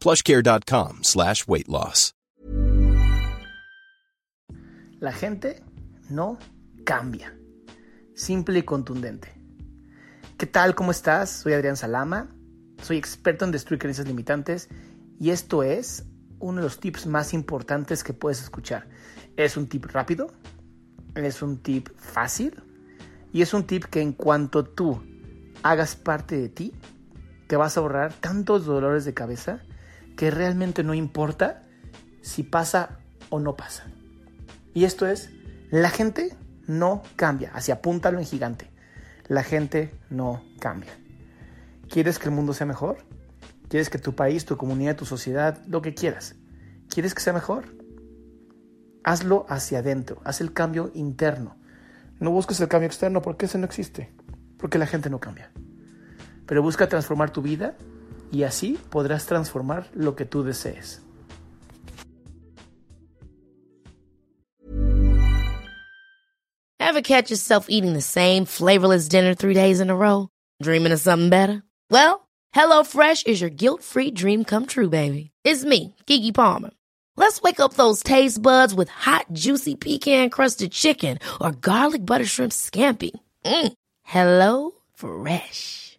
plushcare.com slash weight loss. La gente no cambia. Simple y contundente. ¿Qué tal? ¿Cómo estás? Soy Adrián Salama. Soy experto en destruir creencias limitantes y esto es uno de los tips más importantes que puedes escuchar. Es un tip rápido, es un tip fácil y es un tip que en cuanto tú hagas parte de ti, te vas a ahorrar tantos dolores de cabeza que realmente no importa si pasa o no pasa. Y esto es, la gente no cambia, así apúntalo en gigante. La gente no cambia. ¿Quieres que el mundo sea mejor? ¿Quieres que tu país, tu comunidad, tu sociedad, lo que quieras? ¿Quieres que sea mejor? Hazlo hacia adentro, haz el cambio interno. No busques el cambio externo porque ese no existe, porque la gente no cambia. Pero busca transformar tu vida y así podrás transformar lo que tú desees. Ever catch yourself eating the same flavorless dinner three days in a row? Dreaming of something better? Well, HelloFresh is your guilt-free dream come true, baby. It's me, Keke Palmer. Let's wake up those taste buds with hot, juicy pecan-crusted chicken or garlic butter shrimp scampi. Mm. Hello Fresh.